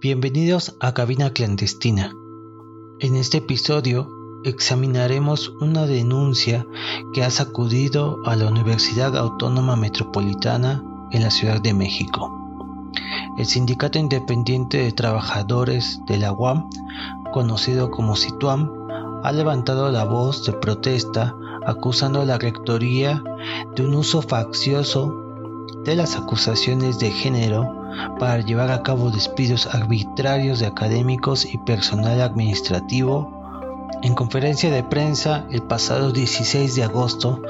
Bienvenidos a Cabina Clandestina. En este episodio examinaremos una denuncia que ha sacudido a la Universidad Autónoma Metropolitana en la Ciudad de México. El Sindicato Independiente de Trabajadores de la UAM, conocido como SITUAM, ha levantado la voz de protesta acusando a la Rectoría de un uso faccioso de las acusaciones de género para llevar a cabo despidos arbitrarios de académicos y personal administrativo. En conferencia de prensa el pasado 16 de agosto,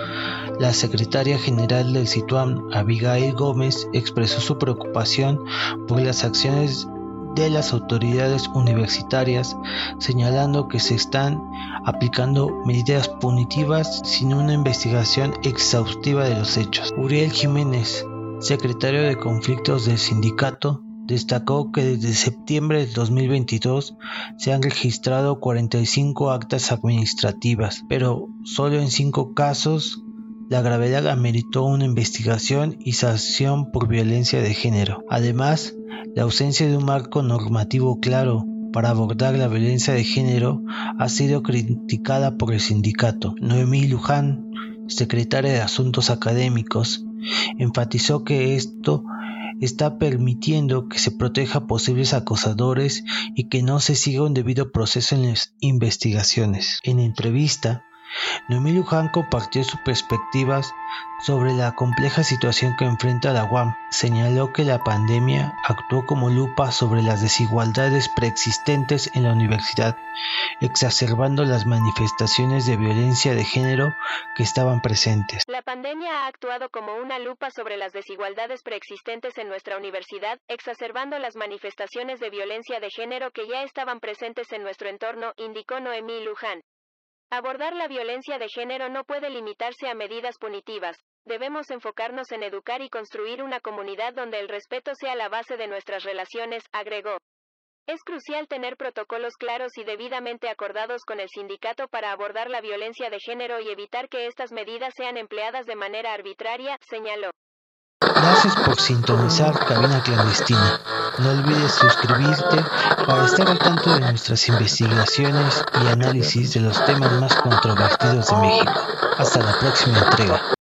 la secretaria general del SITUAM, Abigail Gómez, expresó su preocupación por las acciones de las autoridades universitarias, señalando que se están aplicando medidas punitivas sin una investigación exhaustiva de los hechos. Uriel Jiménez, secretario de conflictos del sindicato, destacó que desde septiembre de 2022 se han registrado 45 actas administrativas, pero solo en 5 casos la gravedad ameritó una investigación y sanción por violencia de género. Además, la ausencia de un marco normativo claro para abordar la violencia de género ha sido criticada por el sindicato. Noemí Luján, secretaria de Asuntos Académicos, enfatizó que esto está permitiendo que se proteja a posibles acosadores y que no se siga un debido proceso en las investigaciones. En entrevista, Noemí Luján compartió sus perspectivas sobre la compleja situación que enfrenta la UAM. Señaló que la pandemia actuó como lupa sobre las desigualdades preexistentes en la universidad, exacerbando las manifestaciones de violencia de género que estaban presentes. La pandemia ha actuado como una lupa sobre las desigualdades preexistentes en nuestra universidad, exacerbando las manifestaciones de violencia de género que ya estaban presentes en nuestro entorno, indicó Noemí Luján. Abordar la violencia de género no puede limitarse a medidas punitivas. Debemos enfocarnos en educar y construir una comunidad donde el respeto sea la base de nuestras relaciones, agregó. Es crucial tener protocolos claros y debidamente acordados con el sindicato para abordar la violencia de género y evitar que estas medidas sean empleadas de manera arbitraria, señaló. Gracias por sintonizar Cabina Clandestina. No olvides suscribirte para estar al tanto de nuestras investigaciones y análisis de los temas más controvertidos de México. Hasta la próxima entrega.